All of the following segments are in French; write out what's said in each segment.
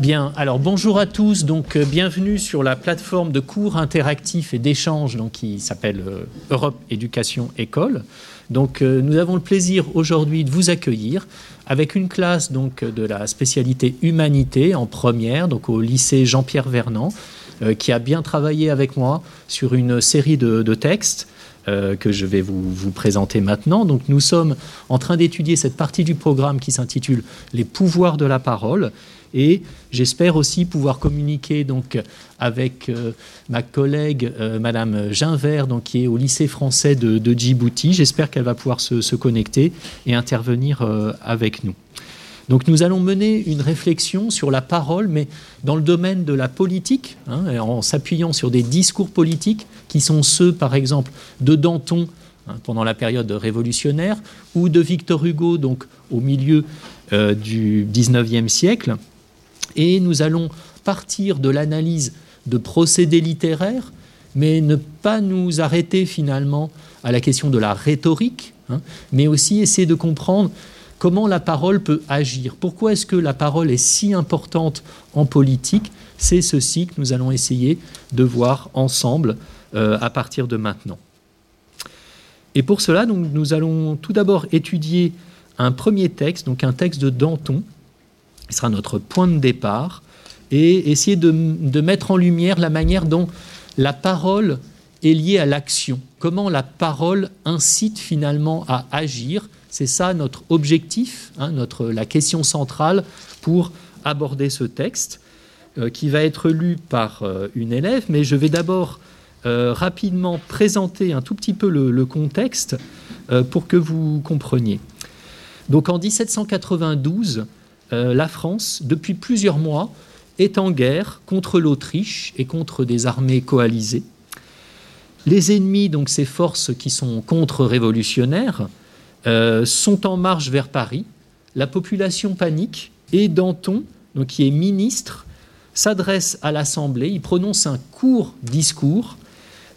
Bien, alors bonjour à tous, donc euh, bienvenue sur la plateforme de cours interactifs et d'échanges qui s'appelle euh, Europe Éducation École. Donc euh, nous avons le plaisir aujourd'hui de vous accueillir avec une classe donc, de la spécialité humanité en première, donc au lycée Jean-Pierre Vernant, qui a bien travaillé avec moi sur une série de, textes. Que je vais vous, présenter maintenant. Donc nous sommes en train d'étudier cette partie du programme qui s'intitule Les pouvoirs de la parole et j'espère aussi pouvoir communiquer donc avec euh, ma collègue euh, Madame Ginvert, qui est au lycée français de, Djibouti. J'espère qu'elle va pouvoir se, connecter et intervenir euh, avec nous. Donc nous allons mener une réflexion sur la parole, mais dans le domaine de la politique, hein, en s'appuyant sur des discours politiques qui sont ceux, par exemple, de Danton hein, pendant la période révolutionnaire, ou de Victor Hugo, donc au milieu du XIXe siècle, et nous allons partir de l'analyse de procédés littéraires, mais ne pas nous arrêter finalement à la question de la rhétorique, hein, mais aussi essayer de comprendre comment la parole peut agir? Pourquoi est-ce que la parole est si importante en politique? C'est ceci que nous allons essayer de voir ensemble euh, à partir de maintenant. Et pour cela, nous allons tout d'abord étudier un premier texte, donc un texte de Danton, qui sera notre point de départ, et essayer de, mettre en lumière la manière dont la parole est liée à l'action, comment la parole incite finalement à agir? C'est ça notre objectif, hein, la question centrale pour aborder ce texte, euh, qui va être lu par euh, une élève, mais je vais d'abord euh, rapidement présenter un tout petit peu le, le contexte pour que vous compreniez. Donc en 1792, euh, la France, depuis plusieurs mois, est en guerre contre l'Autriche et contre des armées coalisées. Les ennemis, donc ces forces qui sont contre-révolutionnaires, euh, sont en marche vers Paris. La population panique et Danton, qui est ministre, s'adresse à l'Assemblée. Il prononce un court discours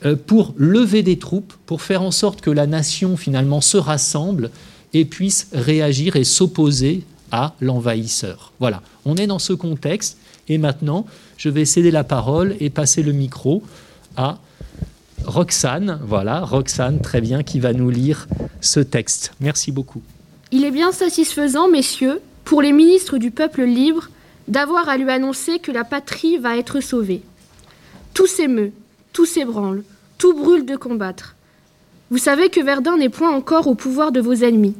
euh, pour lever des troupes, pour faire en sorte que la nation finalement se rassemble et puisse réagir et s'opposer à l'envahisseur. Voilà, on est dans ce contexte et maintenant je vais céder la parole et passer le micro à Roxane, voilà, Roxane, très bien, qui va nous lire ce texte. Merci beaucoup. Il est bien satisfaisant, messieurs, pour les ministres du peuple libre, d'avoir à lui annoncer que la patrie va être sauvée. Tout s'émeut, tout s'ébranle, tout brûle de combattre. Vous savez que Verdun n'est point encore au pouvoir de vos ennemis.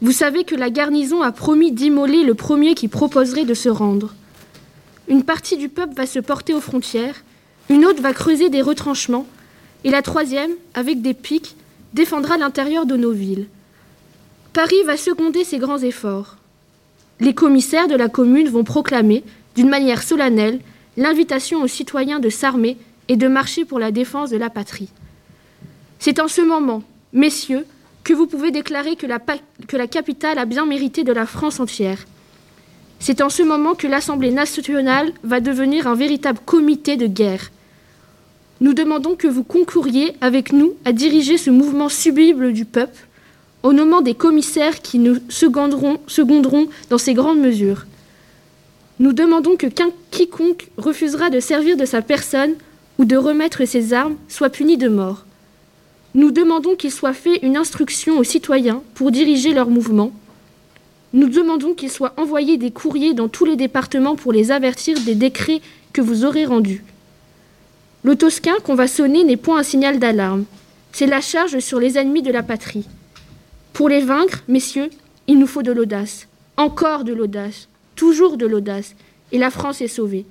Vous savez que la garnison a promis d'immoler le premier qui proposerait de se rendre. Une partie du peuple va se porter aux frontières, une autre va creuser des retranchements, et la troisième, avec des pics, défendra l'intérieur de nos villes. Paris va seconder ces grands efforts. Les commissaires de la commune vont proclamer, d'une manière solennelle, l'invitation aux citoyens de s'armer et de marcher pour la défense de la patrie. C'est en ce moment, messieurs, que vous pouvez déclarer que la, que la capitale a bien mérité de la France entière. C'est en ce moment que l'Assemblée nationale va devenir un véritable comité de guerre. Nous demandons que vous concouriez avec nous à diriger ce mouvement sublime du peuple, au nommant des commissaires qui nous seconderont, seconderont dans ces grandes mesures. Nous demandons que quiconque refusera de servir de sa personne ou de remettre ses armes soit puni de mort. Nous demandons qu'il soit fait une instruction aux citoyens pour diriger leur mouvement. Nous demandons qu'il soit envoyé des courriers dans tous les départements pour les avertir des décrets que vous aurez rendus. Le tosquin qu'on va sonner n'est point un signal d'alarme, c'est la charge sur les ennemis de la patrie. Pour les vaincre, messieurs, il nous faut de l'audace, encore de l'audace, toujours de l'audace, et la France est sauvée.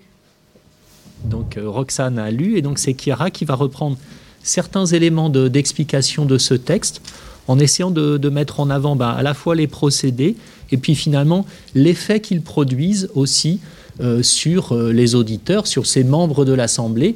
Donc euh, Roxane a lu, et donc c'est Kiara qui va reprendre certains éléments d'explication de, ce texte en essayant de, mettre en avant ben, à la fois les procédés et puis finalement l'effet qu'ils produisent aussi euh, sur euh, les auditeurs, sur ces membres de l'Assemblée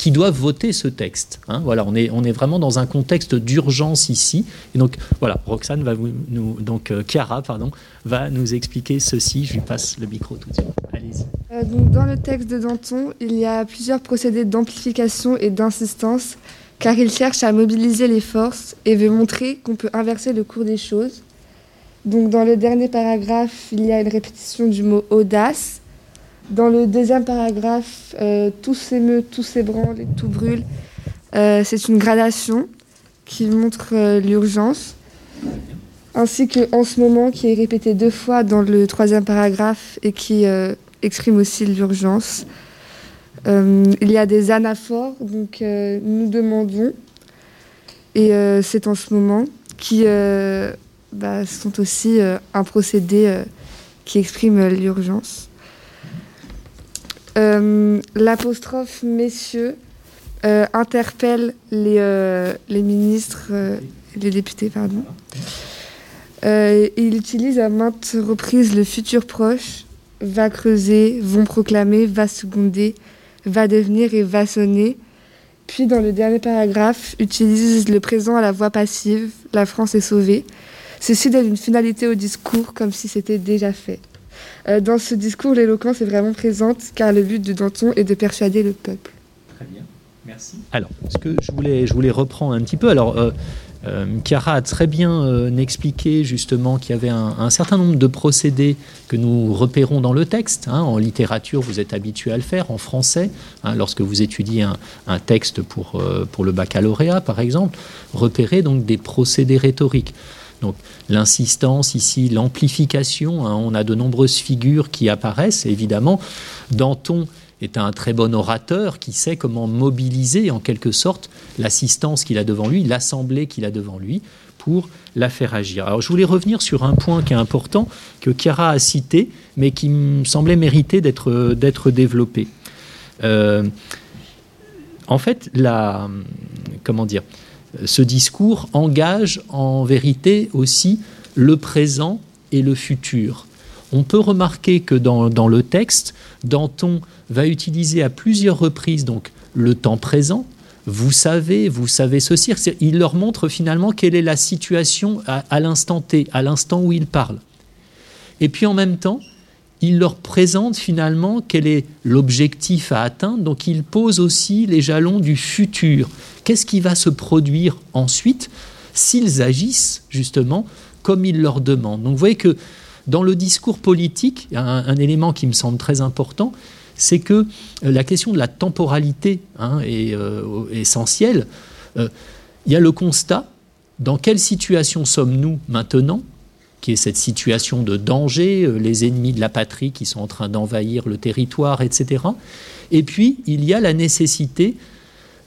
qui doivent voter ce texte. Hein. voilà, on est, on est vraiment dans un contexte d'urgence ici. Et donc voilà, Roxane va vous, donc euh, Chiara, pardon, va nous expliquer ceci. Je lui passe le micro tout de suite. Allez-y. donc dans le texte de Danton, il y a plusieurs procédés d'amplification et d'insistance car il cherche à mobiliser les forces et veut montrer qu'on peut inverser le cours des choses. Donc dans le dernier paragraphe, il y a une répétition du mot audace. Dans le deuxième paragraphe, euh, tout s'émeut, tout s'ébranle et tout brûle. Euh, c'est une gradation qui montre euh, l'urgence, ainsi que en ce moment qui est répété deux fois dans le troisième paragraphe et qui exprime aussi l'urgence. il y a des anaphores, donc nous demandons, et c'est en ce moment, qui bah, sont aussi un procédé qui exprime l'urgence. Euh, l'apostrophe messieurs euh, interpelle les, euh, ministres, les députés, pardon. il utilise à maintes reprises le futur proche, va creuser, vont proclamer, va seconder, va devenir et va sonner. Puis dans le dernier paragraphe, utilise le présent à la voix passive, la France est sauvée. Ceci donne une finalité au discours comme si c'était déjà fait. Euh, dans ce discours, l'éloquence est vraiment présente car le but de Danton est de persuader le peuple. Très bien, merci. Alors, ce que je voulais, je voulais reprendre un petit peu? Alors, euh, euh Chiara a très bien euh, expliqué justement qu'il y avait un, certain nombre de procédés que nous repérons dans le texte. Hein. En littérature, vous êtes habitué à le faire, en français, hein, lorsque vous étudiez un, un texte pour, pour le baccalauréat, par exemple, repérer donc des procédés rhétoriques. Donc l'insistance ici, l'amplification, hein, on a de nombreuses figures qui apparaissent, évidemment. Danton est un très bon orateur qui sait comment mobiliser en quelque sorte l'assistance qu'il a devant lui, l'assemblée qu'il a devant lui pour la faire agir. Alors je voulais revenir sur un point qui est important, que Chiara a cité, mais qui me semblait mériter d'être développé. Euh, en fait, la, comment dire, ce discours engage en vérité aussi le présent et le futur. On peut remarquer que dans, le texte, Danton va utiliser à plusieurs reprises donc le temps présent. Vous savez, vous savez ceci. Il leur montre finalement quelle est la situation à, à l'instant T, à l'instant où il parle. Et puis en même temps, il leur présente finalement quel est l'objectif à atteindre, donc il pose aussi les jalons du futur. Qu'est-ce qui va se produire ensuite s'ils agissent justement comme il leur demande? Donc vous voyez que dans le discours politique, un, un élément qui me semble très important, c'est que euh, la question de la temporalité hein, est euh, essentielle. Euh, il y a le constat, dans quelle situation sommes-nous maintenant qui est cette situation de danger, euh, les ennemis de la patrie qui sont en train d'envahir le territoire, etc. Et puis, il y a la nécessité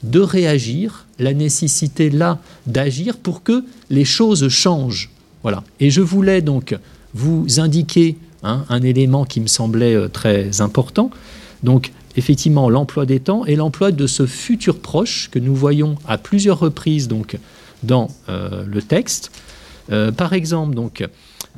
de réagir, la nécessité là d'agir pour que les choses changent. Voilà. Et je voulais donc vous indiquer hein, un élément qui me semblait euh, très important. Donc, effectivement, l'emploi des temps et l'emploi de ce futur proche que nous voyons à plusieurs reprises donc, dans euh, le texte. Par exemple, donc,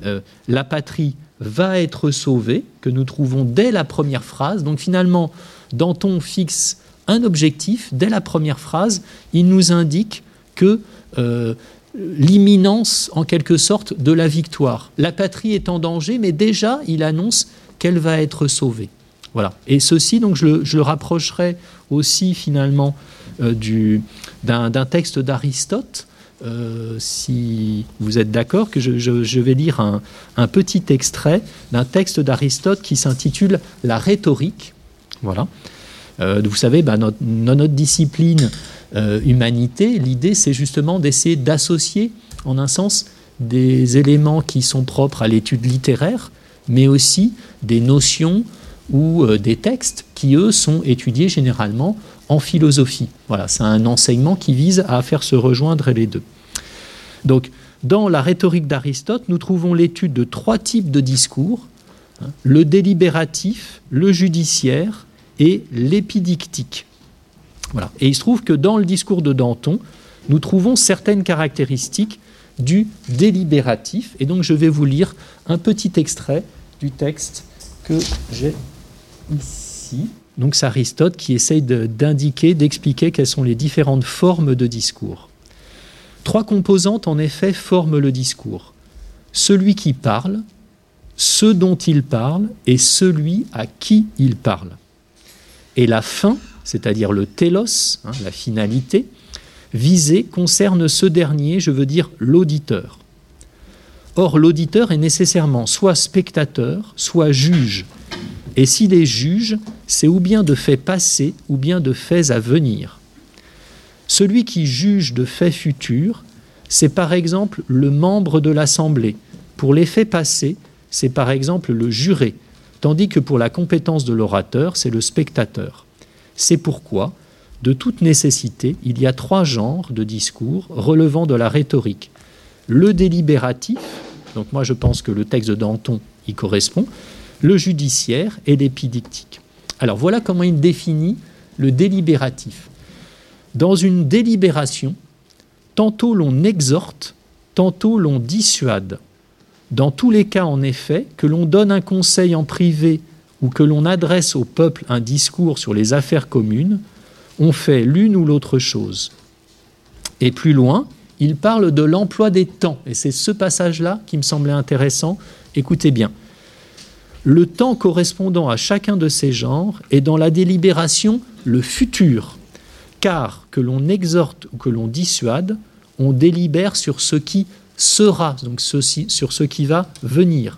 euh, la patrie va être sauvée, que nous trouvons dès la première phrase. Donc finalement, Danton fixe un objectif. Dès la première phrase, il nous indique que euh, l'imminence, en quelque sorte, de la victoire. La patrie est en danger, mais déjà, il annonce qu'elle va être sauvée. Voilà. Et ceci, donc, je le, rapprocherai aussi finalement euh, d'un texte d'Aristote euh, si vous êtes d'accord, que je, vais lire un, petit extrait d'un texte d'Aristote qui s'intitule La rhétorique. Voilà. Euh, vous savez, bah, notre, notre, discipline euh, humanité, l'idée, c'est justement d'essayer d'associer, en un sens, des éléments qui sont propres à l'étude littéraire, mais aussi des notions ou des textes qui, eux, sont étudiés généralement en philosophie. Voilà, c'est un enseignement qui vise à faire se rejoindre les deux. Donc, dans la rhétorique d'Aristote, nous trouvons l'étude de trois types de discours hein, le délibératif, le judiciaire et l'épidictique. Voilà. Et il se trouve que dans le discours de Danton, nous trouvons certaines caractéristiques du délibératif. Et donc, je vais vous lire un petit extrait du texte que j'ai ici. Donc c'est Aristote qui essaye d'indiquer, d'expliquer quelles sont les différentes formes de discours. Trois composantes en effet forment le discours. Celui qui parle, ce dont il parle et celui à qui il parle. Et la fin, c'est-à-dire le télos, hein, la finalité, visée concerne ce dernier, je veux dire l'auditeur. Or, l'auditeur est nécessairement soit spectateur, soit juge, Et s'il est juge, c'est ou bien de faits passés ou bien de faits à venir. Celui qui juge de faits futurs, c'est par exemple le membre de l'Assemblée. Pour les faits passés, c'est par exemple le juré, tandis que pour la compétence de l'orateur, c'est le spectateur. C'est pourquoi, de toute nécessité, il y a trois genres de discours relevant de la rhétorique. Le délibératif, donc moi je pense que le texte de Danton y correspond, le judiciaire et l'épidictique. Alors voilà comment il définit le délibératif. Dans une délibération, tantôt l'on exhorte, tantôt l'on dissuade. Dans tous les cas, en effet, que l'on donne un conseil en privé ou que l'on adresse au peuple un discours sur les affaires communes, on fait l'une ou l'autre chose. Et plus loin, il parle de l'emploi des temps, et c'est ce passage-là qui me semblait intéressant. Écoutez bien. Le temps correspondant à chacun de ces genres est dans la délibération le futur, car que l'on exhorte ou que l'on dissuade, on délibère sur ce qui sera, donc sur ce qui va venir.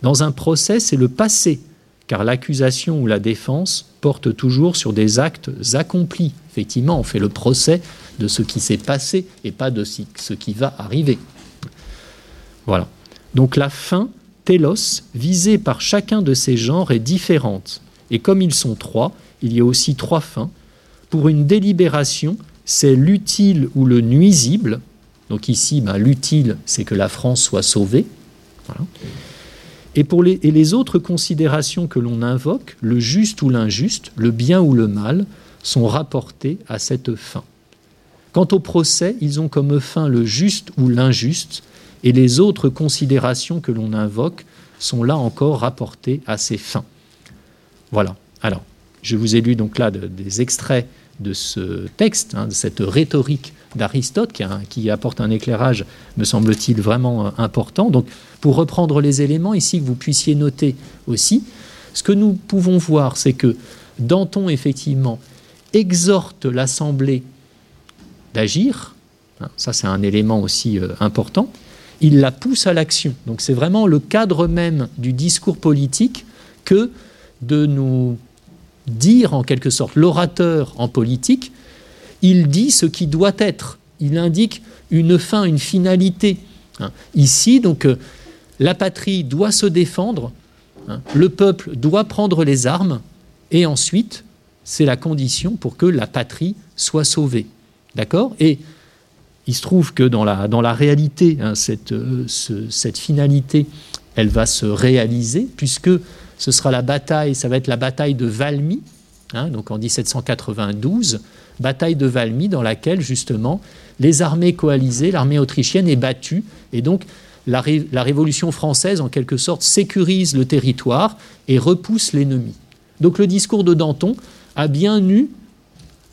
Dans un procès, c'est le passé, car l'accusation ou la défense porte toujours sur des actes accomplis. Effectivement, on fait le procès de ce qui s'est passé et pas de ce qui va arriver. Voilà. Donc la fin télos, visée par chacun de ces genres, est différente. Et comme ils sont trois, il y a aussi trois fins. Pour une délibération, c'est l'utile ou le nuisible. Donc ici, ben, l'utile, c'est que la France soit sauvée. Et les autres considérations que l'on invoque, le juste ou l'injuste, le bien ou le mal, sont rapportés à cette fin. Quant au procès, ils ont comme fin le juste ou l'injuste, et les autres considérations que l'on invoque sont là encore rapportées à ces fins. Voilà. Alors, je vous ai lu donc là des extraits de ce texte, hein, de cette rhétorique d'Aristote, qui, apporte un éclairage, me semble-t-il, vraiment euh, important. Donc, pour reprendre les éléments ici, que vous puissiez noter aussi, ce que nous pouvons voir, c'est que Danton, effectivement, exhorte l'Assemblée d'agir. Hein, ça, c'est un élément aussi euh, important il la pousse à l'action. Donc c'est vraiment le cadre même du discours politique que de nous dire en quelque sorte l'orateur en politique, il dit ce qui doit être, il indique une fin, une finalité. Hein. Ici, donc, euh, la patrie doit se défendre, hein. le peuple doit prendre les armes, et ensuite, c'est la condition pour que la patrie soit sauvée. D'accord? Et il se trouve que dans la, dans la réalité, hein, euh, cette finalité, elle va se réaliser, puisque ce sera la bataille, ça va être la bataille de Valmy, hein, donc en 1792, bataille de Valmy dans laquelle justement les armées coalisées, l'armée autrichienne est battue, et donc la, Révolution française, en quelque sorte, sécurise le territoire et repousse l'ennemi. Donc le discours de Danton a bien eu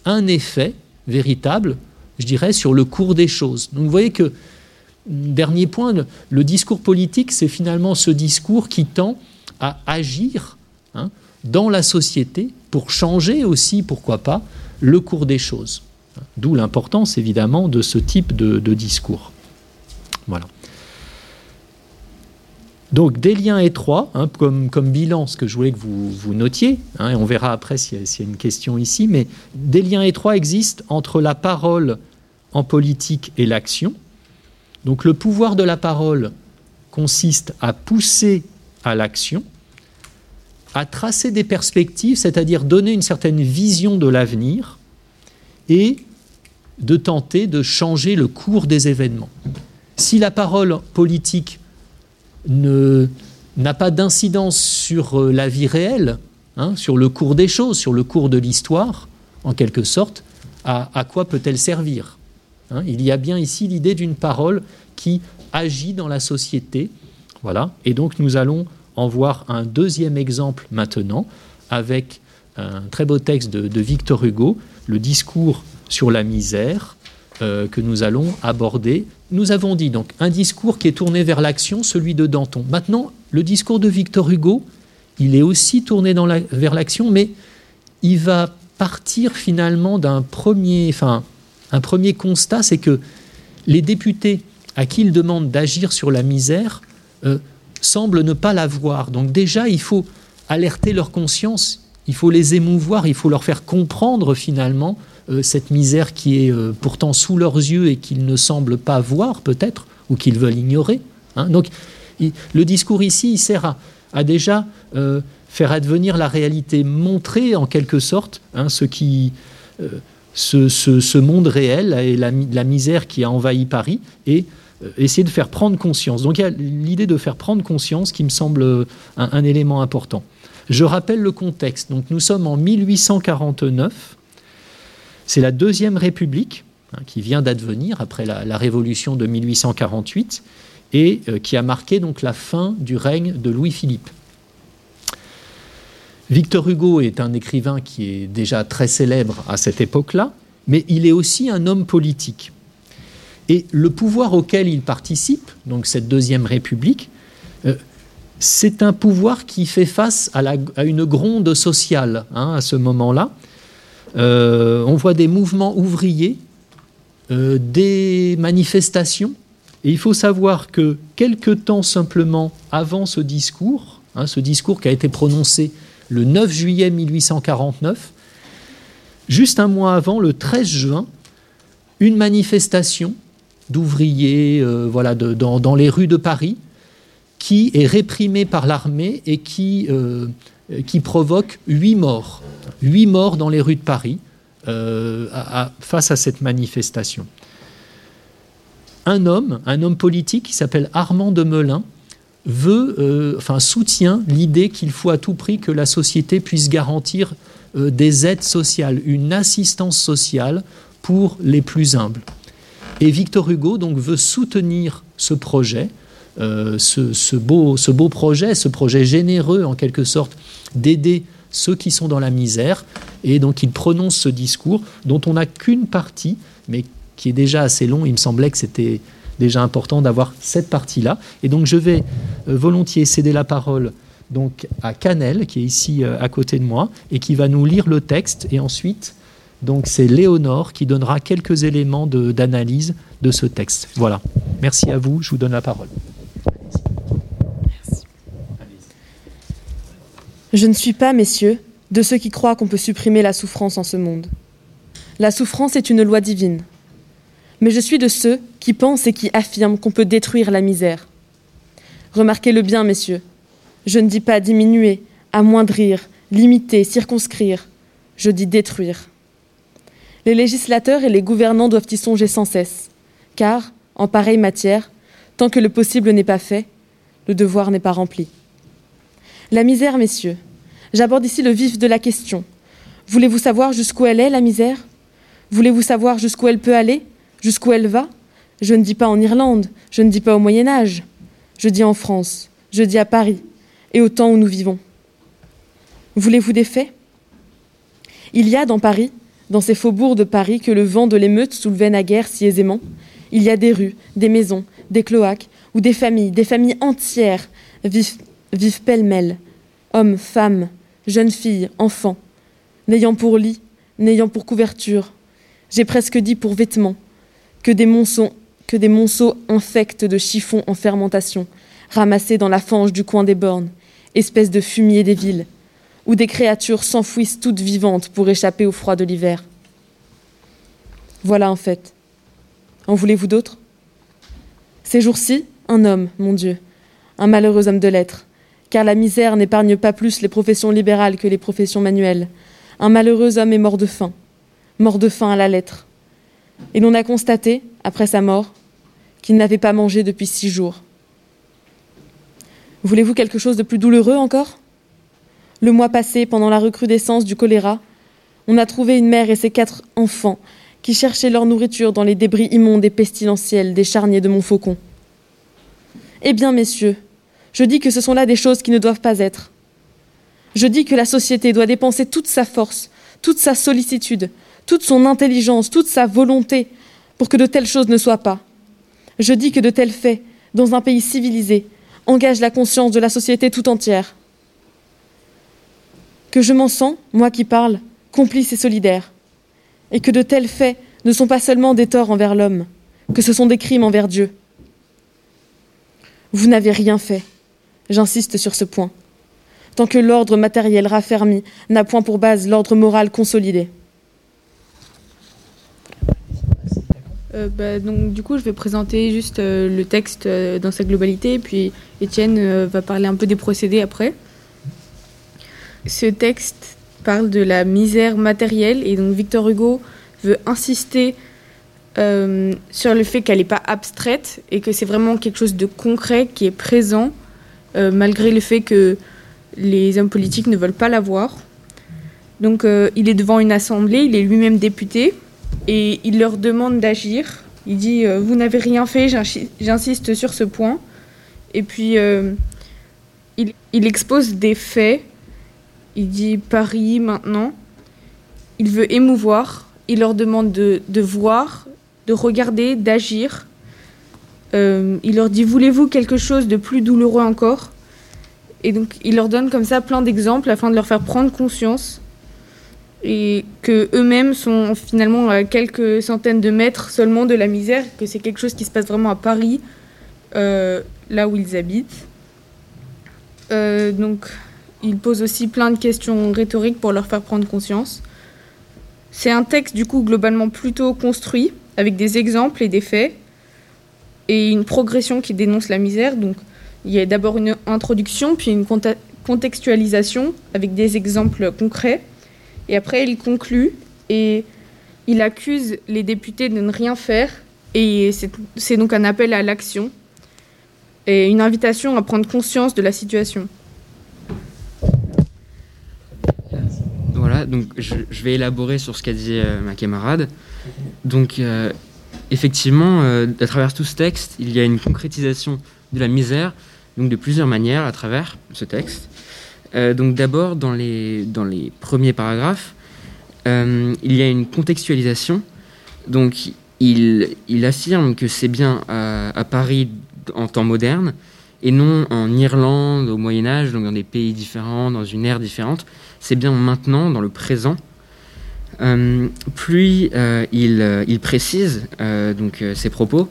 un effet véritable je dirais, sur le cours des choses. Donc vous voyez que, dernier point, le, discours politique, c'est finalement ce discours qui tend à agir hein, dans la société pour changer aussi, pourquoi pas, le cours des choses. D'où l'importance, évidemment, de ce type de, discours. Voilà. Donc des liens étroits, hein, comme, comme, bilan, ce que je voulais que vous, vous notiez, hein, et on verra après s'il y, y, a une question ici, mais des liens étroits existent entre la parole en politique et l'action. Donc le pouvoir de la parole consiste à pousser à l'action, à tracer des perspectives, c'est-à-dire donner une certaine vision de l'avenir et de tenter de changer le cours des événements. Si la parole politique n'a pas d'incidence sur euh, la vie réelle, hein, sur le cours des choses, sur le cours de l'histoire, en quelque sorte, à quoi peut-elle servir Hein, il y a bien ici l'idée d'une parole qui agit dans la société. Voilà. Et donc nous allons en voir un deuxième exemple maintenant avec un très beau texte de, Victor Hugo, le discours sur la misère euh, que nous allons aborder. Nous avons dit donc un discours qui est tourné vers l'action, celui de Danton. Maintenant, le discours de Victor Hugo, il est aussi tourné vers l'action, mais il va partir finalement d'un premier, enfin, un premier constat, c'est que les députés à qui il demande d'agir sur la misère euh, semblent ne pas la voir. Donc déjà, il faut alerter leur conscience, il faut les émouvoir, il faut leur faire comprendre finalement euh, cette misère qui est euh, pourtant sous leurs yeux et qu'ils ne semblent pas voir peut-être, ou qu'ils veulent ignorer. Hein. Donc le discours ici, il sert à, déjà euh, faire advenir la réalité, montrer en quelque sorte hein, ce, qui, ce, monde réel et la, misère qui a envahi Paris, et essayer de faire prendre conscience. Donc il y a l'idée de faire prendre conscience qui me semble un élément important. Je rappelle le contexte. Donc nous sommes en 1849. C'est la Deuxième République hein, qui vient d'advenir après la, Révolution de 1848 et euh, qui a marqué donc la fin du règne de Louis-Philippe. Victor Hugo est un écrivain qui est déjà très célèbre à cette époque-là, mais il est aussi un homme politique. Et le pouvoir auquel il participe, donc cette Deuxième République, euh, c'est un pouvoir qui fait face à, une gronde sociale hein, à ce moment-là. Euh, on voit des mouvements ouvriers, euh, des manifestations, et il faut savoir que quelque temps simplement avant ce discours, hein, ce discours qui a été prononcé le 9 juillet 1849, juste un mois avant, le 13 juin, une manifestation d'ouvriers euh, voilà, dans les rues de Paris, qui est réprimé par l'armée et qui, euh, provoque huit morts. Huit morts dans les rues de Paris euh, face à cette manifestation. Un homme, un homme politique qui s'appelle Armand de Melun, veut, enfin, soutient l'idée qu'il faut à tout prix que la société puisse garantir des aides sociales, une assistance sociale pour les plus humbles. Et Victor Hugo donc veut soutenir ce projet euh, ce, beau, projet, ce projet généreux en quelque sorte d'aider ceux qui sont dans la misère. Et donc il prononce ce discours dont on n'a qu'une partie, mais qui est déjà assez long. Il me semblait que c'était déjà important d'avoir cette partie-là. Et donc je vais euh, volontiers céder la parole donc à Canel, qui est ici euh, à côté de moi, et qui va nous lire le texte. Et ensuite, donc c'est Léonore qui donnera quelques éléments d'analyse de ce texte. Voilà. Merci à vous. Je vous donne la parole. Je ne suis pas, messieurs, de ceux qui croient qu'on peut supprimer la souffrance en ce monde. La souffrance est une loi divine. Mais je suis de ceux qui pensent et qui affirment qu'on peut détruire la misère. Remarquez-le bien, messieurs. Je ne dis pas diminuer, amoindrir, limiter, circonscrire. Je dis détruire. Les législateurs et les gouvernants doivent y songer sans cesse, car, en pareille matière, tant que le possible n'est pas fait, le devoir n'est pas rempli. La misère, messieurs. J'aborde ici le vif de la question. Voulez-vous savoir jusqu'où elle est, la misère? Voulez-vous savoir jusqu'où elle peut aller? Jusqu'où elle va? Je ne dis pas en Irlande, je ne dis pas au Moyen Âge, je dis en France, je dis à Paris, et au temps où nous vivons. Voulez-vous des faits? Il y a dans Paris, dans ces faubourgs de Paris que le vent de l'émeute soulevait naguère si aisément, il y a des rues, des maisons, des cloaques, où des familles, des familles entières vivent pêle-mêle, hommes, femmes, jeunes filles, enfants, n'ayant pour lit, n'ayant pour couverture, j'ai presque dit pour vêtements, que des monceaux, que des monceaux infects de chiffons en fermentation, ramassés dans la fange du coin des bornes, espèce de fumier des villes, où des créatures s'enfouissent toutes vivantes pour échapper au froid de l'hiver. Voilà en fait. En voulez-vous d'autres Ces jours-ci, un homme, mon Dieu, un malheureux homme de lettres, car la misère n'épargne pas plus les professions libérales que les professions manuelles. Un malheureux homme est mort de faim, mort de faim à la lettre. Et l'on a constaté, après sa mort, qu'il n'avait pas mangé depuis six jours. Voulez-vous quelque chose de plus douloureux encore? Le mois passé, pendant la recrudescence du choléra, on a trouvé une mère et ses quatre enfants qui cherchaient leur nourriture dans les débris immondes et pestilentiels des charniers de Montfaucon. Eh bien, messieurs, je dis que ce sont là des choses qui ne doivent pas être. Je dis que la société doit dépenser toute sa force, toute sa sollicitude, toute son intelligence, toute sa volonté pour que de telles choses ne soient pas. Je dis que de tels faits, dans un pays civilisé, engagent la conscience de la société tout entière. Que je m'en sens, moi qui parle, complice et solidaire, et que de tels faits ne sont pas seulement des torts envers l'homme, que ce sont des crimes envers Dieu. Vous n'avez rien fait, J'insiste sur ce point. tant que l'ordre matériel raffermi n'a point pour base l'ordre moral consolidé. Euh, bah, donc, du coup, je vais présenter juste euh, le texte euh, dans sa globalité, puis Étienne va parler un peu des procédés après. Ce texte parle de la misère matérielle, et donc Victor Hugo veut insister sur le fait qu'elle n'est pas abstraite et que c'est vraiment quelque chose de concret qui est présent, malgré le fait que les hommes politiques ne veulent pas la voir. Donc, il est devant une assemblée, il est lui-même député et il leur demande d'agir. Il dit euh, Vous n'avez rien fait, j'insiste sur ce point. Et puis, euh, il, expose des faits. Il dit Paris maintenant. Il veut émouvoir. Il leur demande de, voir, de regarder, d'agir. Euh, il leur dit Voulez-vous quelque chose de plus douloureux encore? Et donc, il leur donne comme ça plein d'exemples afin de leur faire prendre conscience et que eux-mêmes sont finalement à quelques centaines de mètres seulement de la misère, que c'est quelque chose qui se passe vraiment à Paris, euh, là où ils habitent. Euh, donc, il pose aussi plein de questions rhétoriques pour leur faire prendre conscience. C'est un texte du coup globalement plutôt construit, avec des exemples et des faits, et une progression qui dénonce la misère. Donc, il y a d'abord une introduction, puis une contextualisation avec des exemples concrets et après, il conclut et il accuse les députés de ne rien faire. Et c'est donc un appel à l'action et une invitation à prendre conscience de la situation. Donc je, vais élaborer sur ce qu'a dit euh, ma camarade. Donc, euh, effectivement, euh, à travers tout ce texte, il y a une concrétisation de la misère, donc de plusieurs manières à travers ce texte. Donc d'abord, dans les, dans les premiers paragraphes, il y a une contextualisation. Donc il, il affirme que c'est bien à, Paris en temps moderne et non en Irlande au Moyen Âge, donc dans des pays différents, dans une ère différente. C'est bien maintenant, dans le présent. Euh, puis il, il, précise donc ses propos,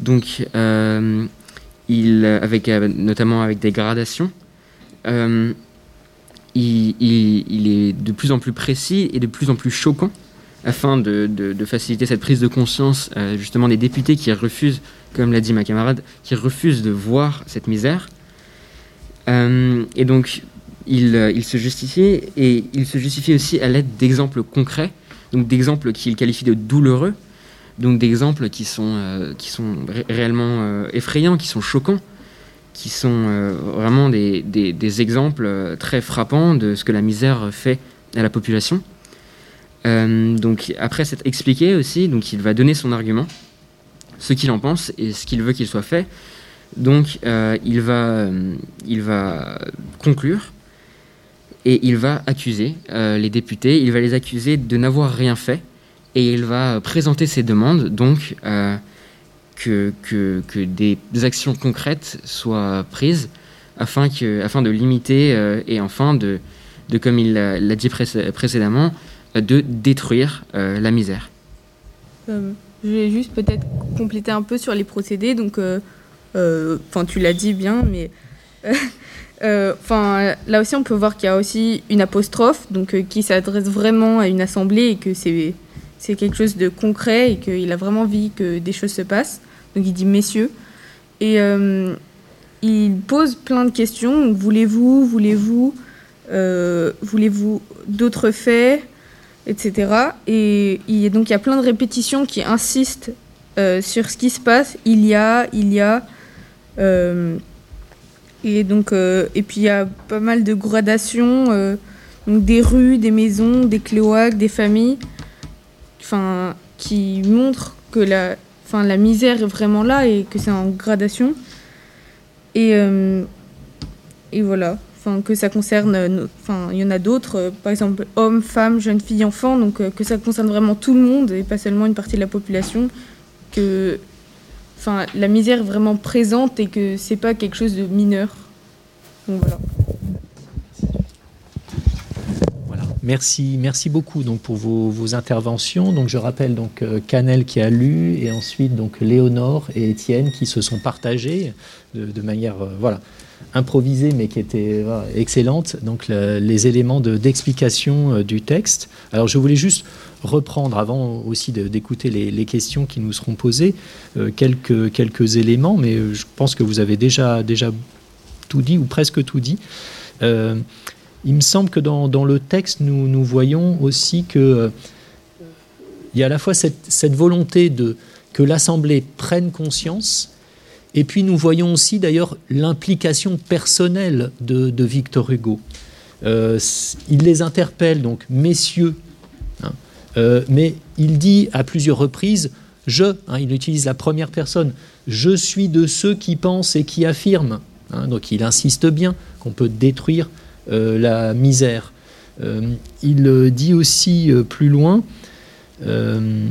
donc avec notamment avec des gradations il, est de plus en plus précis et de plus en plus choquant afin de, faciliter cette prise de conscience euh, justement des députés qui refusent, comme l'a dit ma camarade, qui refusent de voir cette misère. Euh, et donc il, il, se justifie et il se justifie aussi à l'aide d'exemples concrets, donc d'exemples qu'il qualifie de douloureux, donc d'exemples qui sont, euh, qui sont réellement effrayants, qui sont choquants qui sont euh, vraiment des, des, exemples euh, très frappants de ce que la misère fait à la population. Euh, donc après s'être expliqué aussi, donc il va donner son argument, ce qu'il en pense et ce qu'il veut qu'il soit fait. Donc il, va, il va conclure et il va accuser les députés, il va les accuser de n'avoir rien fait et il va présenter ses demandes donc que, que, des actions concrètes soient prises afin, que, afin de limiter euh, et enfin de, de comme il l'a dit précédemment, de détruire euh, la misère. Euh, je vais juste peut-être compléter un peu sur les procédés. Donc, enfin, tu l'as dit bien, mais enfin, là aussi, on peut voir qu'il y a aussi une apostrophe, donc qui s'adresse vraiment à une assemblée et que c'est c'est quelque chose de concret et qu'il a vraiment envie que des choses se passent. Donc il dit messieurs. Et euh, il pose plein de questions. Voulez-vous, voulez-vous, euh, voulez-vous d'autres faits, etc. Et il, donc il y a plein de répétitions qui insistent euh, sur ce qui se passe. Il y a, il y a. et donc et puis il y a pas mal de gradations. donc des rues, des maisons, des cloaques, des familles, qui montrent que la, enfin, la misère est vraiment là et que c'est en gradation. Et, euh, et voilà, que ça concerne, euh, il y en a d'autres, euh, par exemple hommes, femmes, jeunes filles, enfants, donc que ça concerne vraiment tout le monde et pas seulement une partie de la population, que enfin, la misère vraiment présente et que c'est pas quelque chose de mineur. Donc voilà. Merci, merci beaucoup donc pour vos, interventions. Donc je rappelle donc euh, Canel qui a lu et ensuite donc Léonore et Étienne qui se sont partagés de, manière euh, voilà improvisée, mais qui était excellente, donc les éléments d'explication du texte. Alors je voulais juste reprendre, avant aussi d'écouter les, questions qui nous seront posées, quelques, quelques éléments, mais je pense que vous avez déjà, déjà tout dit, ou presque tout dit. il me semble que dans, dans, le texte, nous, nous voyons aussi que il y a à la fois cette, volonté de, que l'Assemblée prenne conscience, et puis nous voyons aussi d'ailleurs l'implication personnelle de, Victor Hugo. Euh, il les interpelle, donc, messieurs, hein, euh, mais il dit à plusieurs reprises, je, hein, il utilise la première personne, je suis de ceux qui pensent et qui affirment. Hein, donc il insiste bien qu'on peut détruire euh, la misère. il dit aussi plus loin, euh,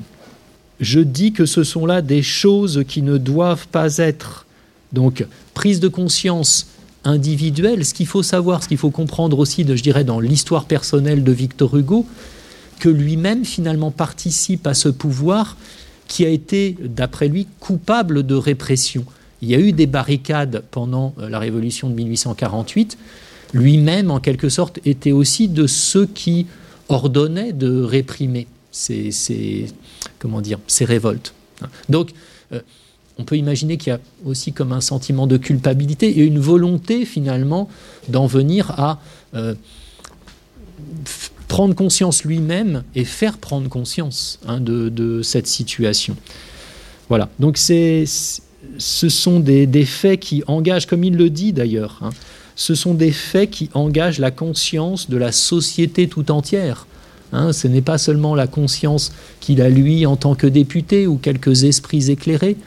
je dis que ce sont là des choses qui ne doivent pas être. Donc, prise de conscience individuelle, ce qu'il faut savoir, ce qu'il faut comprendre aussi, de, je dirais, dans l'histoire personnelle de Victor Hugo, que lui-même finalement participe à ce pouvoir qui a été, d'après lui, coupable de répression. Il y a eu des barricades pendant euh, la révolution de 1848. Lui-même, en quelque sorte, était aussi de ceux qui ordonnaient de réprimer ces, comment dire, ces révoltes. Donc, euh, on peut imaginer qu'il y a aussi comme un sentiment de culpabilité et une volonté finalement d'en venir à euh, prendre conscience lui-même et faire prendre conscience hein, de, cette situation. Voilà, donc c'est, ce sont des, faits qui engagent, comme il le dit d'ailleurs, hein, ce sont des faits qui engagent la conscience de la société tout entière. Hein, ce n'est pas seulement la conscience qu'il a, lui, en tant que député ou quelques esprits éclairés.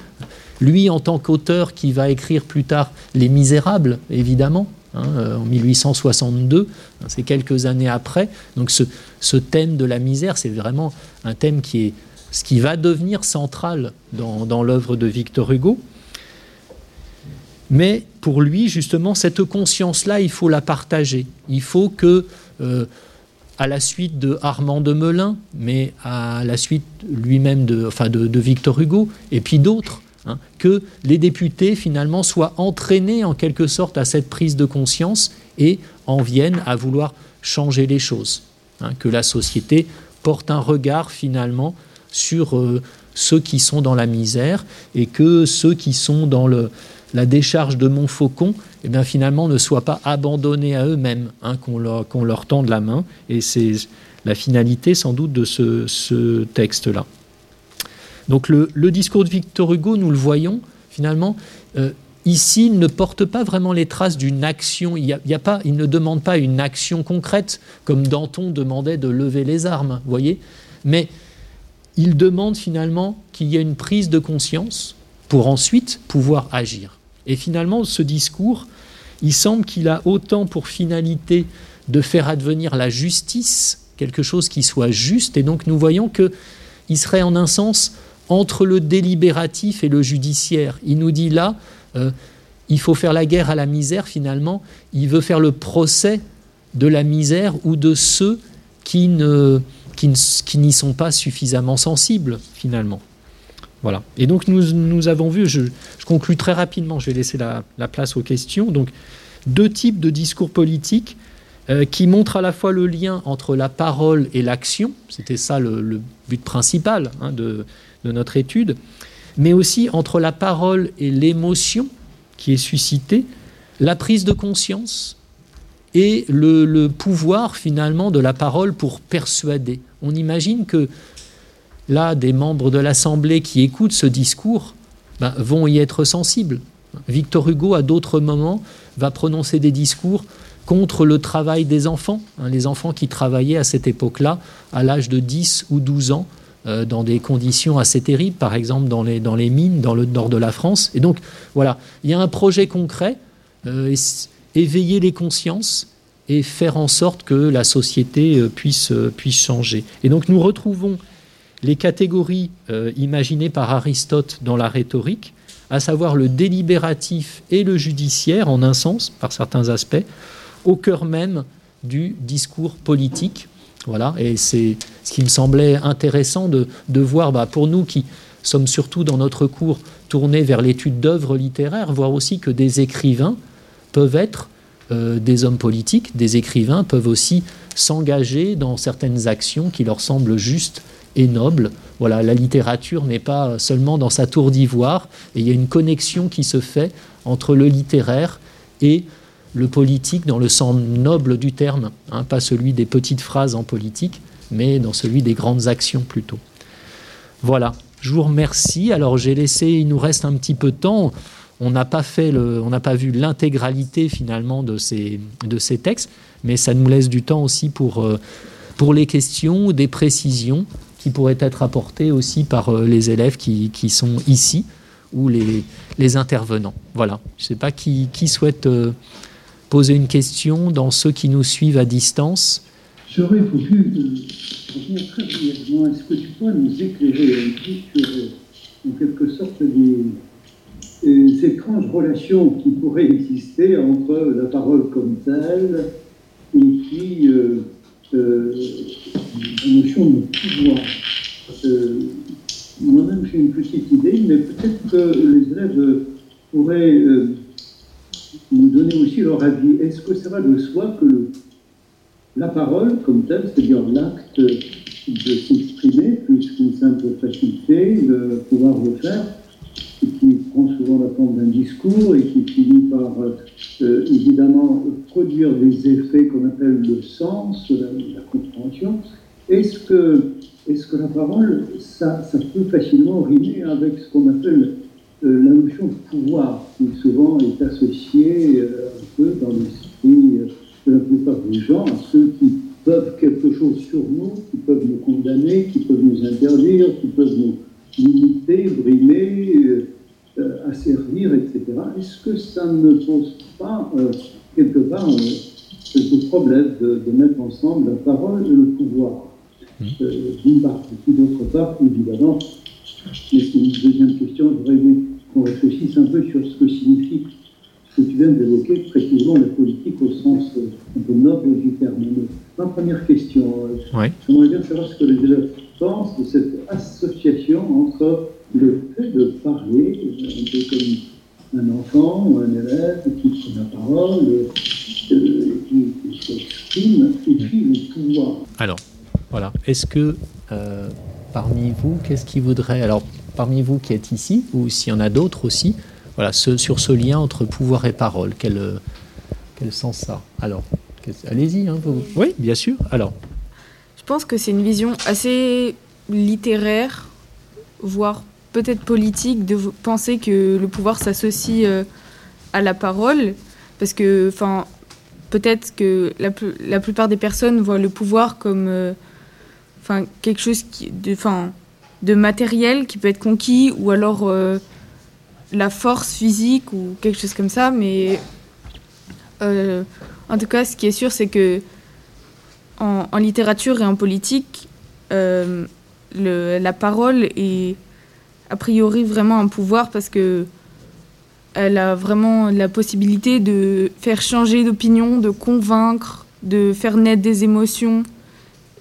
Lui, en tant qu'auteur, qui va écrire plus tard Les Misérables, évidemment, hein, euh, en 1862, hein, c'est quelques années après. Donc ce, thème de la misère, c'est vraiment un thème qui est ce qui va devenir central dans, l'œuvre de Victor Hugo. Mais pour lui, justement, cette conscience-là, il faut la partager. Il faut que euh, à la suite de Armand de Melun, mais à la suite lui-même enfin de, Victor Hugo, et puis d'autres, hein, que les députés finalement soient entraînés en quelque sorte à cette prise de conscience et en viennent à vouloir changer les choses, hein, que la société porte un regard finalement sur euh, ceux qui sont dans la misère et que ceux qui sont dans la décharge de Montfaucon, eh bien, finalement, ne soient pas abandonnés à eux-mêmes, hein, qu'on leur, leur, tende la main. Et c'est la finalité, sans doute, de ce, texte-là. Donc, le, discours de Victor Hugo, nous le voyons, finalement, euh, ici, il ne porte pas vraiment les traces d'une action. Il, y a, pas, il ne demande pas une action concrète, comme Danton demandait de lever les armes, voyez Mais il demande finalement qu'il y ait une prise de conscience pour ensuite pouvoir agir. Et finalement, ce discours, il semble qu'il a autant pour finalité de faire advenir la justice, quelque chose qui soit juste, et donc nous voyons qu'il serait en un sens entre le délibératif et le judiciaire. Il nous dit là, euh, il faut faire la guerre à la misère, finalement, il veut faire le procès de la misère ou de ceux qui ne qui n'y sont pas suffisamment sensibles, finalement. Voilà. Et donc nous, nous avons vu, je, conclus très rapidement, je vais laisser la, place aux questions, donc deux types de discours politiques euh, qui montrent à la fois le lien entre la parole et l'action, c'était ça le, but principal hein, de, de, notre étude, mais aussi entre la parole et l'émotion qui est suscitée, la prise de conscience et le, pouvoir finalement de la parole pour persuader. On imagine que là, des membres de l'Assemblée qui écoutent ce discours ben, vont y être sensibles. Victor Hugo, à d'autres moments, va prononcer des discours contre le travail des enfants, hein, les enfants qui travaillaient à cette époque-là, à l'âge de 10 ou 12 ans, euh, dans des conditions assez terribles, par exemple dans les, dans les mines, dans le nord de la France. Et donc, voilà, il y a un projet concret, euh, éveiller les consciences et faire en sorte que la société euh, puisse, puisse changer. Et donc, nous retrouvons les catégories imaginées par Aristote dans la rhétorique, à savoir le délibératif et le judiciaire, en un sens, par certains aspects, au cœur même du discours politique. Voilà, et c'est ce qui me semblait intéressant de, voir, bah, pour nous qui sommes surtout dans notre cours tournés vers l'étude d'œuvres littéraires, voir aussi que des écrivains peuvent être des hommes politiques, des écrivains, peuvent aussi s'engager dans certaines actions qui leur semblent justes et nobles. Voilà, la littérature n'est pas seulement dans sa tour d'ivoire, et il y a une connexion qui se fait entre le littéraire et le politique dans le sens noble du terme, hein, pas celui des petites phrases en politique, mais dans celui des grandes actions plutôt. Voilà, je vous remercie. Alors j'ai laissé, il nous reste un petit peu de temps. On n'a pas pas vu l'intégralité finalement de ces, de ces textes, mais ça nous laisse du temps aussi pour, euh, pour les questions, des précisions qui pourraient être apportées aussi par euh, les élèves qui, qui sont ici ou les, les intervenants. Voilà, je ne sais pas qui, qui souhaite euh, poser une question dans ceux qui nous suivent à distance. J'aurais voulu revenir très brièvement. Est-ce que tu pourrais nous éclairer un peu sur, en quelque sorte, les, étranges relations qui pourraient exister entre la parole comme telle et puis euh, euh, la notion de pouvoir? Euh, moi-même, j'ai une petite idée, mais peut-être que les élèves pourraient nous donner aussi leur avis. Est-ce que ça va de soi que la parole comme telle, c'est-à-dire l'acte de s'exprimer, plus qu'une simple faculté de pouvoir le faire, qui prend souvent la forme d'un discours et qui finit par euh, évidemment produire des effets qu'on appelle le sens, la, compréhension. Est-ce que, la parole, ça, ça peut facilement rimer avec ce qu'on appelle euh, la notion de pouvoir, qui souvent est associée euh, un peu dans l'esprit euh, de la plupart des gens à ceux qui peuvent quelque chose sur nous, qui peuvent nous condamner, qui peuvent nous interdire, qui peuvent nous limiter, brimer, asservir, etc. Est-ce que ça ne pose pas quelque part ce problème de, mettre ensemble la parole et le pouvoir? Mmh. D'une part, et puis d'autre part, évidemment, c'est une deuxième question, je voudrais qu'on réfléchisse un peu sur ce que signifie ce que tu viens d'évoquer, précisément la politique au sens euh, un peu noble du terme. Ma première question, euh, oui. j'aimerais bien savoir ce que les élèves pensent de cette association entre le fait de parler, un peu comme un enfant ou un élève qui prend la parole, euh, qui, s'exprime, et puis le pouvoir. Alors, voilà. Est-ce que parmi vous, qu'est-ce qui voudrait. Alors, parmi vous qui êtes ici, ou s'il y en a d'autres aussi, voilà, ce, sur ce lien entre pouvoir et parole, quel, quel sens ça Alors, allez-y, hein, vous. Oui, bien sûr. Alors. Je pense que c'est une vision assez littéraire, voire peut-être politique, de penser que le pouvoir s'associe euh, à la parole, parce que, enfin, peut-être que la, la, plupart des personnes voient le pouvoir comme, euh, enfin, quelque chose qui, de, enfin, de matériel qui peut être conquis ou alors euh, la force physique ou quelque chose comme ça. Mais euh, en tout cas, ce qui est sûr, c'est que en, littérature et en politique, euh, le, la parole est a priori vraiment un pouvoir parce que elle a vraiment la possibilité de faire changer d'opinion, de convaincre, de faire naître des émotions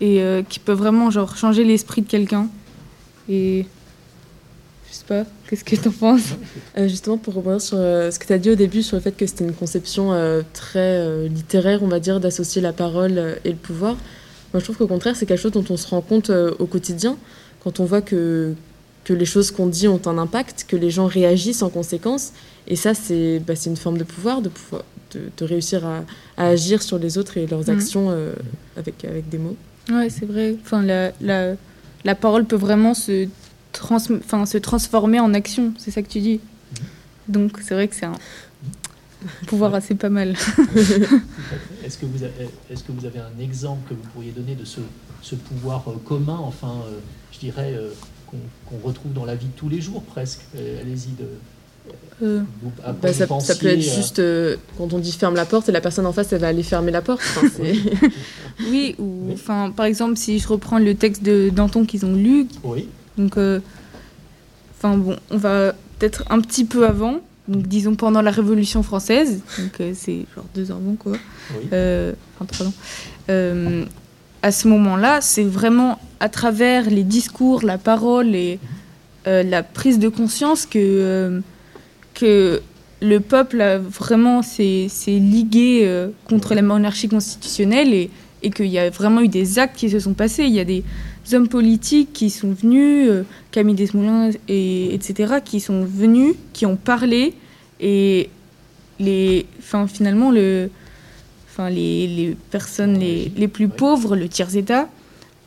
et qui peut vraiment genre changer l'esprit de quelqu'un. Et je sais pas, qu'est-ce que tu en penses? Euh, Justement, pour rebondir sur euh, ce que tu as dit au début, sur le fait que c'était une conception euh, très littéraire, on va dire, d'associer la parole et le pouvoir. Moi, je trouve qu'au contraire, c'est quelque chose dont on se rend compte au quotidien, quand on voit que, que les choses qu'on dit ont un impact, que les gens réagissent en conséquence. Et ça, c'est bah, une forme de pouvoir, de, pouvoir, de, réussir à, agir sur les autres et leurs mmh. actions avec, avec des mots. Ouais, c'est vrai. Enfin, la, la la parole peut vraiment se, trans se transformer en action, c'est ça que tu dis. Donc c'est vrai que c'est un pouvoir assez pas mal. Est-ce que, vous avez, est que vous avez un exemple que vous pourriez donner de ce, pouvoir euh, commun, enfin, euh, je dirais, euh, qu'on retrouve dans la vie de tous les jours presque? Allez-y de... Bah, ça, peut être juste quand on dit ferme la porte et la personne en face elle va aller fermer la porte. Oui, ou enfin, par exemple, si je reprends le texte de Danton qu'ils ont lu, oui. donc, euh, enfin bon, on va peut-être un petit peu avant, donc disons pendant la Révolution française, donc euh, c'est genre deux ans avant quoi, oui. euh, enfin trois ans. Euh, à ce moment-là, c'est vraiment à travers les discours, la parole et la prise de conscience que que le peuple a vraiment s'est ligué euh, contre la monarchie constitutionnelle et, et qu'il y a vraiment eu des actes qui se sont passés. Il y a des hommes politiques qui sont venus, euh, Camille Desmoulins, et, etc., qui sont venus, qui ont parlé et les, enfin, finalement, le, enfin, les, les personnes les, les, plus pauvres, le tiers-État,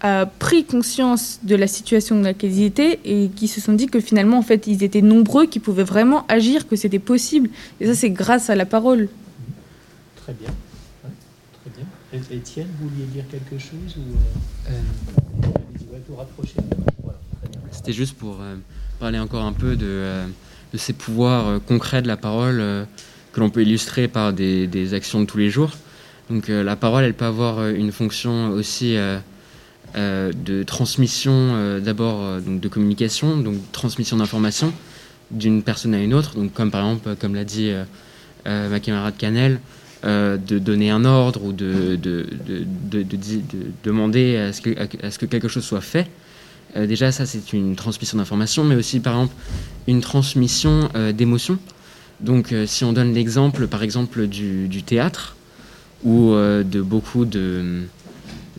a pris conscience de la situation dans laquelle ils étaient et qui se sont dit que finalement, en fait, ils étaient nombreux, qui pouvaient vraiment agir, que c'était possible. Et ça, c'est grâce à la parole. Très bien. très bien. Étienne, vous vouliez dire quelque chose ou, euh... Euh... vous rapprocher voilà, C'était juste pour euh, parler encore un peu de, de ces pouvoirs concrets de la parole que l'on peut illustrer par des, des, actions de tous les jours. Donc la parole, elle peut avoir une fonction aussi euh, de transmission euh, d'abord euh, de communication, donc transmission d'informations d'une personne à une autre, donc comme par exemple, comme l'a dit ma camarade Canel, de donner un ordre ou de, de, de, de demander à ce, que, à ce, que, quelque chose soit fait. déjà, ça, c'est une transmission d'informations, mais aussi, par exemple, une transmission d'émotions. Donc, si on donne l'exemple, par exemple, du théâtre ou de beaucoup de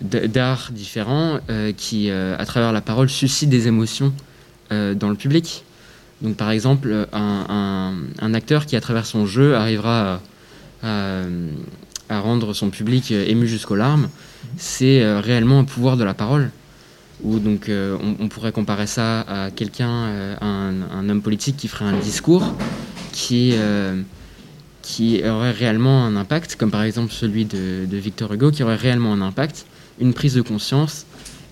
d'art différents euh, qui, euh, à travers la parole, suscitent des émotions euh, dans le public. Donc, par exemple, un, acteur qui, à travers son jeu, arrivera à, à, rendre son public ému jusqu'aux larmes, c'est réellement un pouvoir de la parole. Ou donc, on, pourrait comparer ça à quelqu'un, un, un, homme politique qui ferait un discours qui qui aurait réellement un impact, comme par exemple celui de, Victor Hugo, qui aurait réellement un impact, une prise de conscience.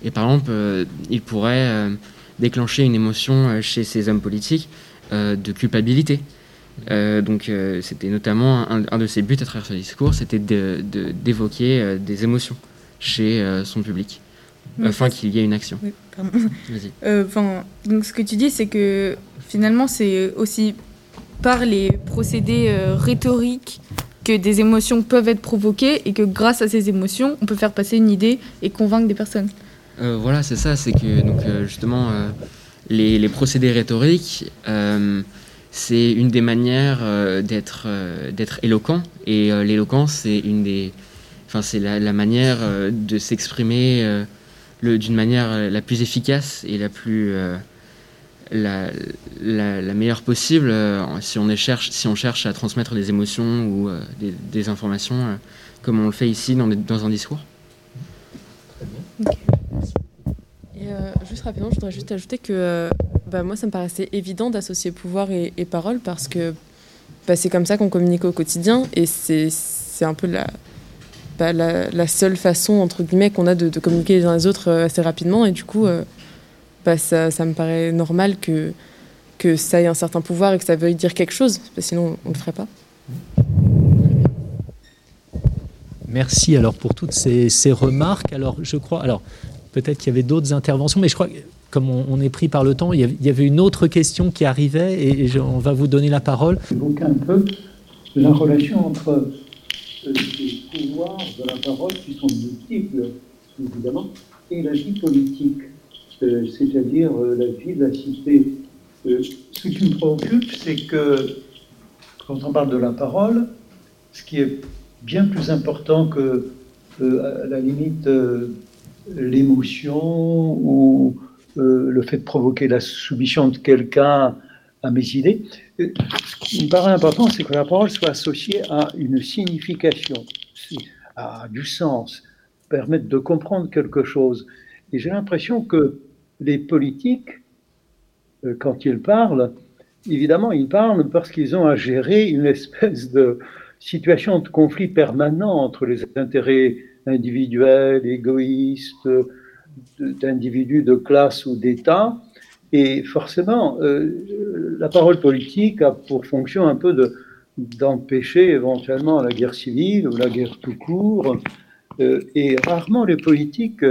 Et par exemple, euh, il pourrait euh, déclencher une émotion euh, chez ces hommes politiques de culpabilité. donc c'était notamment un, de ses buts à travers ce discours, c'était d'évoquer de, des émotions chez son public, afin qu'il y ait une action. Oui, donc ce que tu dis, c'est que finalement, c'est aussi par les procédés rhétoriques que des émotions peuvent être provoquées et que grâce à ces émotions, on peut faire passer une idée et convaincre des personnes. Euh, voilà, c'est ça, c'est que donc, euh, justement, euh, les, procédés rhétoriques, c'est une des manières d'être d'être éloquent, et l'éloquence, c'est une des, enfin, c'est la, la, manière de s'exprimer d'une manière la plus efficace et la plus la, meilleure possible euh, si, on cherche, si on cherche à transmettre des émotions ou euh, des, informations euh, comme on le fait ici dans, un discours. Okay. Et juste rapidement, je voudrais juste ajouter que bah, moi, ça me paraissait évident d'associer pouvoir et, parole parce que bah, c'est comme ça qu'on communique au quotidien et c'est un peu la, bah, la, la, seule façon, entre guillemets, qu'on a de, de, communiquer les uns les autres assez rapidement et du coup bah, ça, ça, me paraît normal que, que ça ait un certain pouvoir et que ça veuille dire quelque chose, sinon on ne le ferait pas. Merci alors pour toutes ces, ces remarques. Alors je crois, alors peut-être qu'il y avait d'autres interventions, mais je crois que comme on, on, est pris par le temps, il y, avait, il y avait une autre question qui arrivait et, et je, on va vous donner la parole. Évoquer un peu la relation entre euh, les pouvoirs de la parole qui sont multiples, évidemment, et la vie politique. Euh, c'est-à-dire euh, la vie la cité. Euh, ce qui me préoccupe, c'est que quand on parle de la parole, ce qui est bien plus important que, à la limite, l'émotion ou le fait de provoquer la soumission de quelqu'un à mes idées, ce qui me paraît important, c'est que la parole soit associée à une signification, à du sens, permettre de comprendre quelque chose. Et j'ai l'impression que les politiques, euh, quand ils parlent, évidemment, ils parlent parce qu'ils ont à gérer une espèce de situation de conflit permanent entre les intérêts individuels, égoïstes, d'individus de classe ou d'État. Et forcément, euh, la parole politique a pour fonction un peu de, d'empêcher éventuellement la guerre civile ou la guerre tout court, et rarement les politiques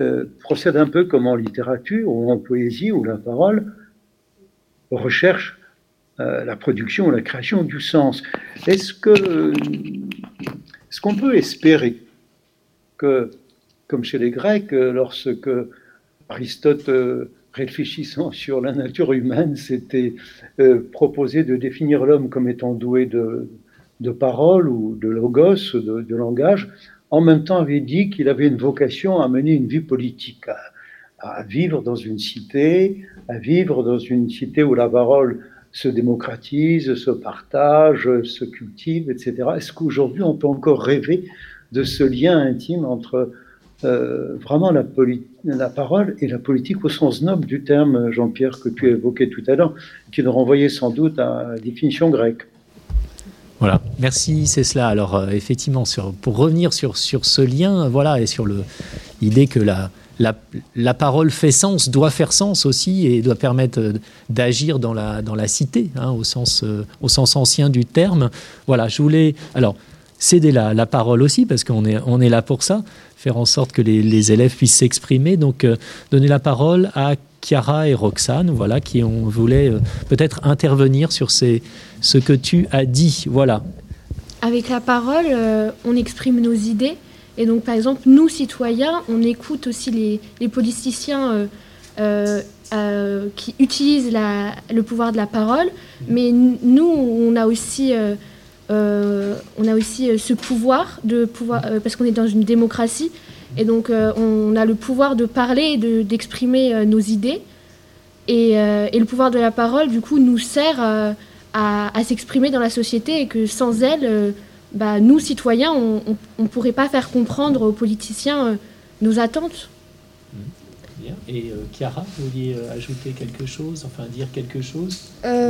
euh, procèdent un peu comme en littérature ou en poésie où la parole recherche euh, la production la création du sens. Est-ce que est-ce qu'on peut espérer que, comme chez les Grecs, lorsque Aristote réfléchissant sur la nature humaine, s'était euh, proposé de définir l'homme comme étant doué de, de parole ou de logos, de, de, langage, en même temps avait dit qu'il avait une vocation à mener une vie politique, à, vivre dans une cité, à vivre dans une cité où la parole se démocratise, se partage, se cultive, etc. Est-ce qu'aujourd'hui on peut encore rêver de ce lien intime entre euh, vraiment la, la, parole et la politique au sens noble du terme, Jean-Pierre, que tu évoquais tout à l'heure, qui nous renvoyait sans doute à la définition grecque? Voilà, merci, c'est cela. Alors, euh, effectivement, pour revenir sur, sur ce lien, voilà, et sur l'idée que la, la, la, parole fait sens, doit faire sens aussi, et doit permettre euh, d'agir dans la, dans la cité, hein, au, sens, euh, au sens ancien du terme. Voilà, je voulais. Alors, céder la, la, parole aussi, parce qu'on est, on est là pour ça, faire en sorte que les, élèves puissent s'exprimer. Donc, donner la parole à Chiara et Roxane, voilà, qui ont voulu euh, peut-être intervenir sur ce que tu as dit. Voilà. Avec la parole, euh, on exprime nos idées. Et donc, par exemple, nous, citoyens, on écoute aussi les, politiciens qui utilisent le pouvoir de la parole. Mais nous, on a aussi euh, on a aussi euh, ce pouvoir de pouvoir, euh, parce qu'on est dans une démocratie, et donc on a le pouvoir de parler et d'exprimer nos idées. Et, et, le pouvoir de la parole, du coup, nous sert à, à s'exprimer dans la société et que sans elle, bah, nous, citoyens, on ne pourrait pas faire comprendre aux politiciens nos attentes. Bien. Et Chiara, vous vouliez ajouter quelque chose, enfin dire quelque chose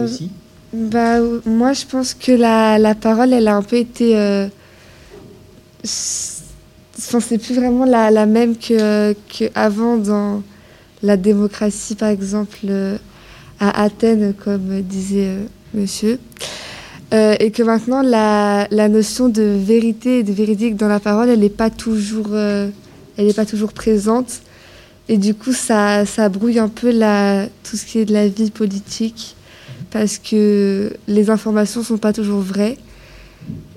aussi? bah, moi, je pense que la, la, parole, elle a un peu été. Euh, c'est plus vraiment la, même que, que, avant dans la démocratie, par exemple, euh, à Athènes, comme disait euh, monsieur. Euh, et que maintenant, la, notion de vérité et de véridique dans la parole, elle n'est pas, toujours, pas toujours présente. Et du coup, ça, ça brouille un peu tout ce qui est de la vie politique parce que les informations ne sont pas toujours vraies.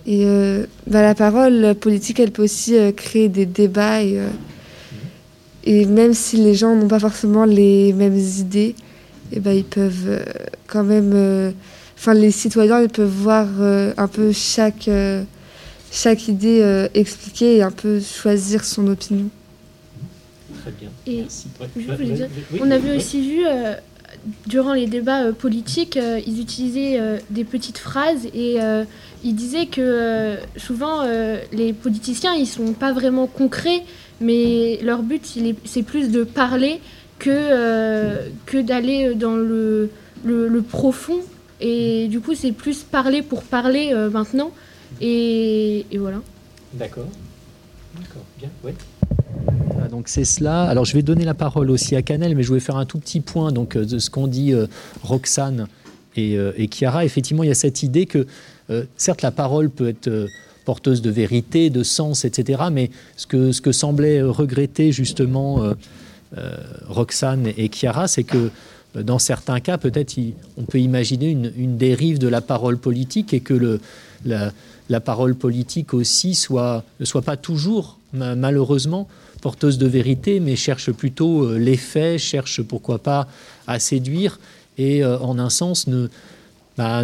Et euh, bah, la parole politique, elle peut aussi euh, créer des débats. Et, euh, et, même si les gens n'ont pas forcément les mêmes idées, et bah, ils peuvent euh, quand même. Euh, enfin, les citoyens, ils peuvent voir euh, un peu chaque, chaque idée expliquée et un peu choisir son opinion. Très bien. Et Merci. Dire, on avait aussi vu durant les débats euh, politiques, euh, ils utilisaient euh, des petites phrases et ils disaient que souvent les politiciens ils sont pas vraiment concrets, mais leur but c'est plus de parler que que d'aller dans le, le, profond. Et du coup c'est plus parler pour parler maintenant. Et, et voilà. D'accord. D'accord. Bien. Ouais donc c'est cela. Alors je vais donner la parole aussi à Canel, mais je voulais faire un tout petit point donc, euh, de ce qu'ont dit euh, Roxane et, euh, Chiara. Effectivement, il y a cette idée que, euh, certes, la parole peut être porteuse de vérité, de sens, etc., mais ce que, ce que semblait regretter justement Roxane et Chiara, c'est que dans certains cas, peut-être on peut imaginer une, dérive de la parole politique et que le, la, parole politique aussi ne soit pas toujours, malheureusement, porteuse de vérité, mais cherche plutôt euh, les faits, cherche pourquoi pas à séduire, et euh, en un sens ne, bah,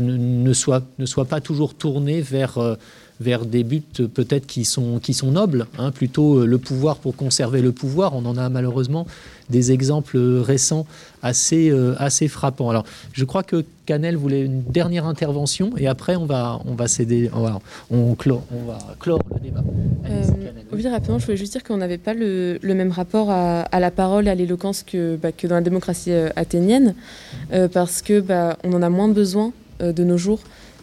soit, ne soit pas toujours tournée vers, euh, vers des buts peut-être qui sont, qui sont nobles, hein, plutôt le pouvoir pour conserver le pouvoir. On en a malheureusement des exemples récents assez, euh, assez frappants. Alors, je crois que Canel voulait une dernière intervention et après on va, on va céder, on va, on clore, on va clore le débat. Euh, oui, rapidement, je voulais juste dire qu'on n'avait pas le, le, même rapport à, à la parole et à l'éloquence que, bah, que dans la démocratie euh, athénienne, euh, parce que bah, on en a moins besoin euh, de nos jours,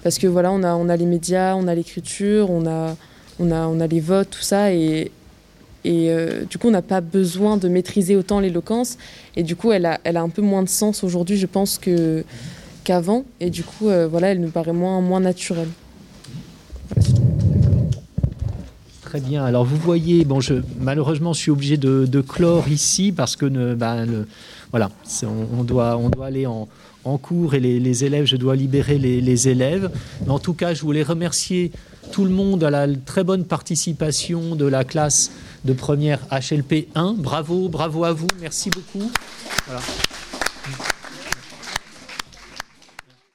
parce que voilà, on a, on a les médias, on a l'écriture, on a, on a, on a les votes, tout ça, et et euh, du coup, on n'a pas besoin de maîtriser autant l'éloquence. Et du coup, elle a, elle a un peu moins de sens aujourd'hui, je pense, que, qu'avant. Et du coup, euh, voilà, elle nous paraît moins, moins naturelle. Très bien. Alors vous voyez, bon, je, malheureusement, je suis obligé de, clore ici parce que ben, voilà, on, doit, on doit aller en, en cours et les, élèves, je dois libérer les, élèves. Mais en tout cas, je voulais remercier tout le monde à la très bonne participation de la classe de première HLP 1. Bravo, bravo à vous, merci beaucoup.